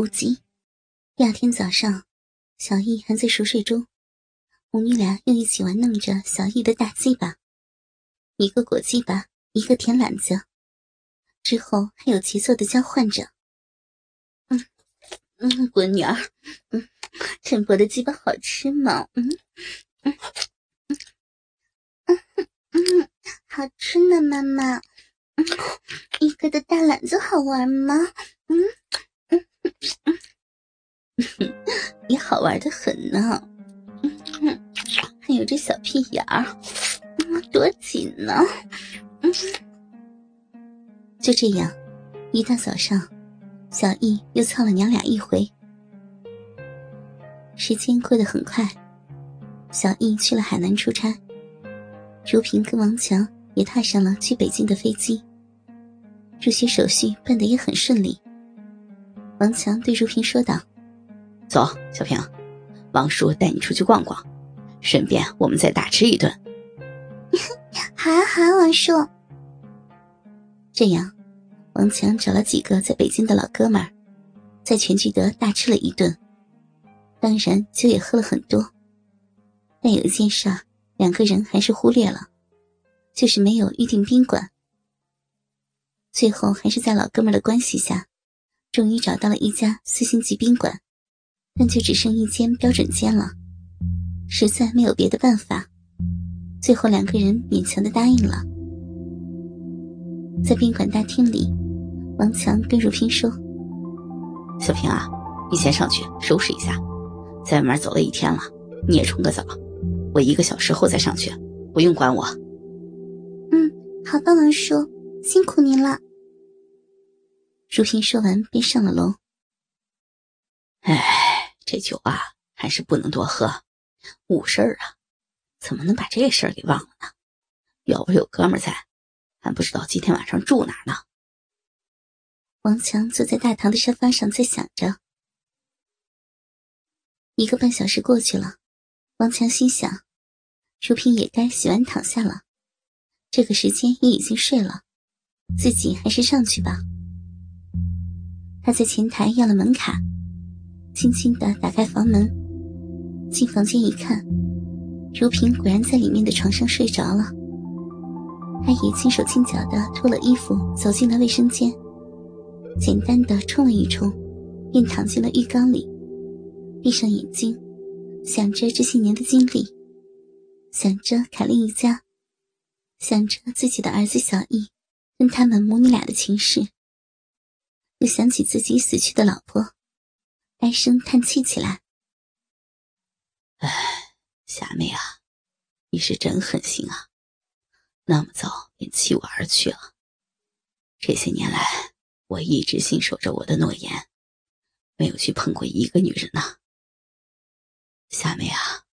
五集，第二天早上，小易还在熟睡中，母女俩又一起玩弄着小易的大鸡巴，一个裹鸡巴，一个舔懒子，之后还有节奏的交换着。嗯嗯，闺女儿，嗯，陈伯的鸡巴好吃吗？嗯嗯嗯嗯嗯，好吃呢，妈妈。嗯，一哥的大懒子好玩吗？嗯。也好玩的很呢，哼还有这小屁眼儿，多紧呢。就这样，一大早上，小易又操了娘俩一回。时间过得很快，小易去了海南出差，如萍跟王强也踏上了去北京的飞机，入学手续办得也很顺利。王强对如萍说道：“走，小平，王叔带你出去逛逛，顺便我们再大吃一顿。”“好啊，好啊，王叔。”这样，王强找了几个在北京的老哥们，在全聚德大吃了一顿，当然酒也喝了很多。但有一件事，两个人还是忽略了，就是没有预定宾馆。最后还是在老哥们的关系下。终于找到了一家四星级宾馆，但就只剩一间标准间了，实在没有别的办法，最后两个人勉强的答应了。在宾馆大厅里，王强跟如萍说：“小平啊，你先上去收拾一下，在外面走了一天了，你也冲个澡，我一个小时后再上去，不用管我。”“嗯，好的，王叔，辛苦您了。”如萍说完，便上了楼。哎，这酒啊，还是不能多喝，误事儿啊！怎么能把这事儿给忘了呢？要不是有哥们在，还不知道今天晚上住哪呢。王强坐在大堂的沙发上，在想着。一个半小时过去了，王强心想，如萍也该洗完躺下了，这个时间也已经睡了，自己还是上去吧。他在前台要了门卡，轻轻的打开房门，进房间一看，如萍果然在里面的床上睡着了。他也轻手轻脚的脱了衣服，走进了卫生间，简单的冲了一冲，便躺进了浴缸里，闭上眼睛，想着这些年的经历，想着凯丽一家，想着自己的儿子小易跟他们母女俩的情事。又想起自己死去的老婆，唉声叹气起来。唉，夏妹啊，你是真狠心啊，那么早便弃我而去了。这些年来，我一直信守着我的诺言，没有去碰过一个女人呐。夏妹啊，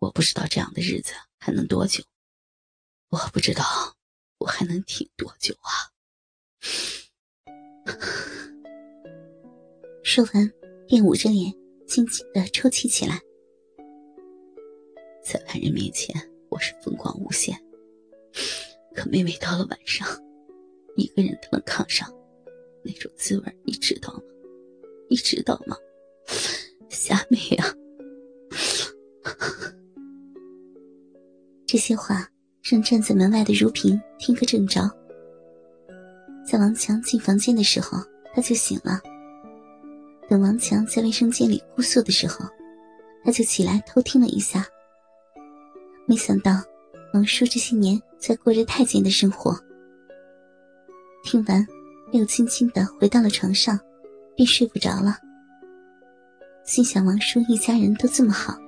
我不知道这样的日子还能多久，我不知道我还能挺多久啊。说完，便捂着脸，轻轻的抽泣起来。在外人面前，我是风光无限。可每每到了晚上，一个人躺在炕上，那种滋味，你知道吗？你知道吗？夏美啊！这些话让站在门外的如萍听个正着。在王强进房间的时候，他就醒了。等王强在卫生间里哭诉的时候，他就起来偷听了一下。没想到王叔这些年在过着太监的生活。听完，又轻轻的回到了床上，便睡不着了。心想王叔一家人都这么好，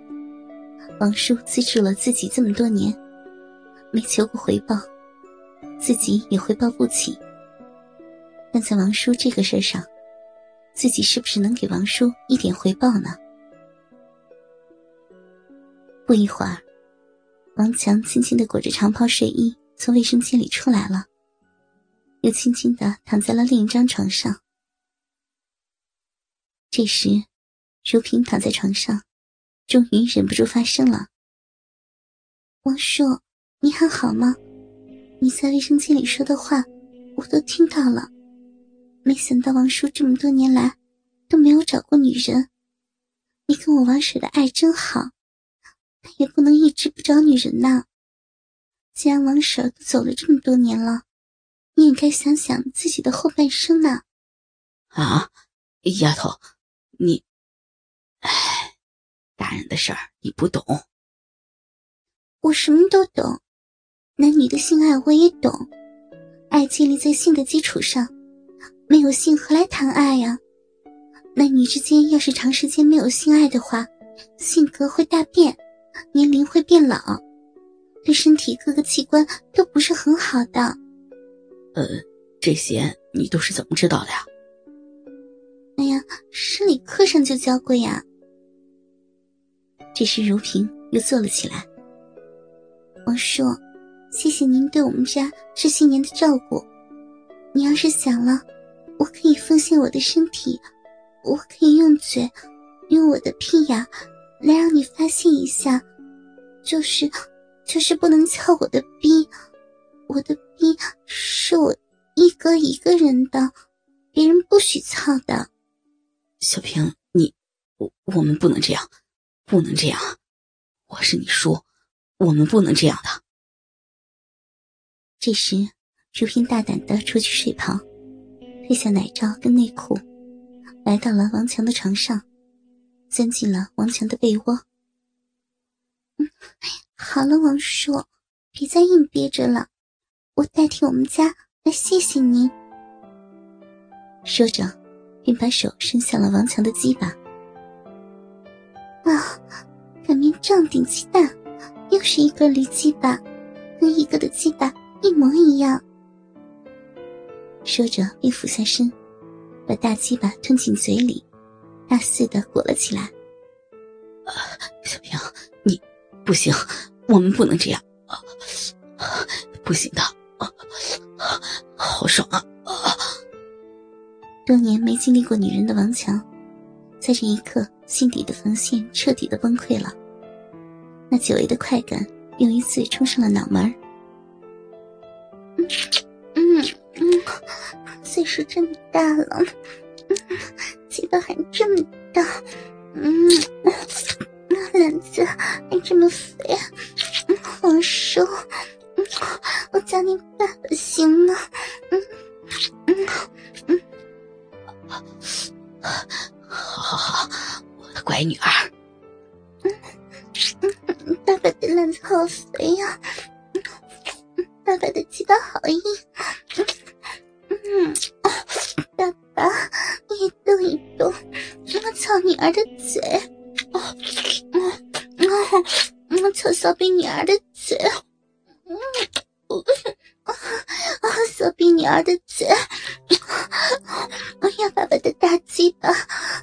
王叔资助了自己这么多年，没求过回报，自己也回报不起。但在王叔这个事上，自己是不是能给王叔一点回报呢？不一会儿，王强轻轻的裹着长袍睡衣从卫生间里出来了，又轻轻的躺在了另一张床上。这时，如萍躺在床上，终于忍不住发声了：“王叔，你还好吗？你在卫生间里说的话，我都听到了。没想到王叔这么多年来都没有找过女人，你跟我王婶的爱真好，但也不能一直不找女人呐。既然王婶都走了这么多年了，你也该想想自己的后半生呢。”啊，丫头。你，哎，大人的事儿你不懂。我什么都懂，男女的性爱我也懂。爱建立在性的基础上，没有性何来谈爱呀？男女之间要是长时间没有性爱的话，性格会大变，年龄会变老，对身体各个器官都不是很好的。呃，这些你都是怎么知道的呀？哎呀，生理课上就教过呀。这时，如萍又坐了起来。王叔，谢谢您对我们家这些年的照顾。你要是想了，我可以奉献我的身体，我可以用嘴，用我的屁眼来让你发泄一下。就是，就是不能撬我的逼。我的逼是我一哥一个人的，别人不许操的。小平，你我我们不能这样，不能这样！我是你叔，我们不能这样的。这时，如萍大胆的除去睡袍，褪下奶罩跟内裤，来到了王强的床上，钻进了王强的被窝。嗯，好了，王叔，别再硬憋着了，我代替我们家来谢谢您。说着。便把手伸向了王强的鸡巴。啊，擀面杖顶鸡蛋，又是一个驴鸡巴，跟一个的鸡巴一模一样。说着，便俯下身，把大鸡巴吞进嘴里，大肆的裹了起来。小平，你不行，我们不能这样，不行的，好爽啊！多年没经历过女人的王强，在这一刻，心底的防线彻底的崩溃了。那久违的快感又一次冲上了脑门嗯嗯嗯，岁数这么大了，嗯鸡巴还这么大，嗯，那篮子还这么肥，嗯、好瘦、嗯，我叫你爸爸行吗？嗯嗯嗯。好好好，我的乖女儿。嗯爸爸的篮子好肥呀，爸爸的鸡巴好硬。嗯，爸爸，你也动一动，我操女儿的嘴。嗯嗯嗯，我操小兵女儿的嘴。嗯，啊，小兵女儿的嘴。我要爸爸的大鸡巴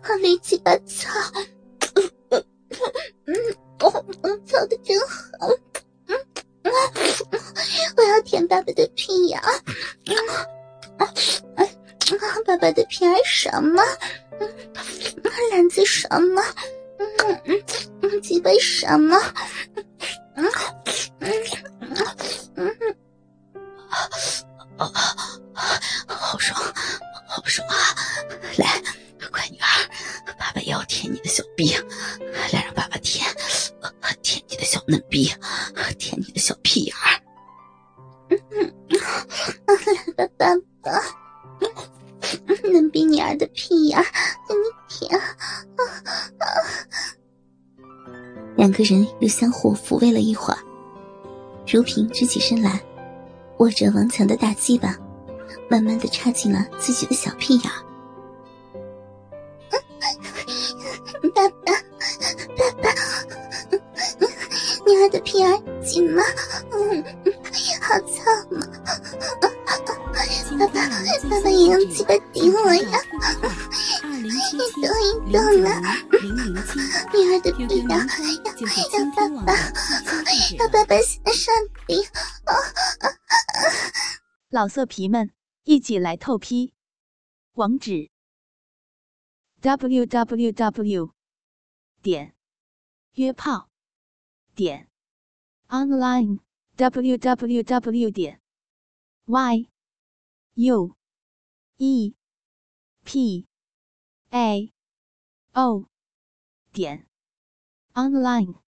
和驴鸡巴操，嗯，我我操的真好，嗯，我要舔爸爸的屁眼，嗯，啊，爸爸的屁眼什么？嗯，篮子什么？嗯嗯嗯，鸡巴什么？嗯嗯嗯嗯，啊，好爽！好爽啊！来，乖女儿，爸爸也要舔你的小臂，来让爸爸舔，舔你的小嫩逼，舔你的小屁眼儿。来吧，爸爸，能比你儿的屁眼给你舔。两个人又相互抚慰了一会儿，如萍直起身来，握着王强的大鸡巴。慢慢的插进了自己的小屁眼。爸爸，爸爸，你儿的屁眼紧吗？嗯，好操吗？爸爸，爸爸也用鸡巴顶我呀！你动一动了。女儿的逼要要爸爸，要爸爸先上顶。老色皮们，一起来透批！网址：w w w 点约炮点 online w w w 点 y u e. P. A. O. 点。Online。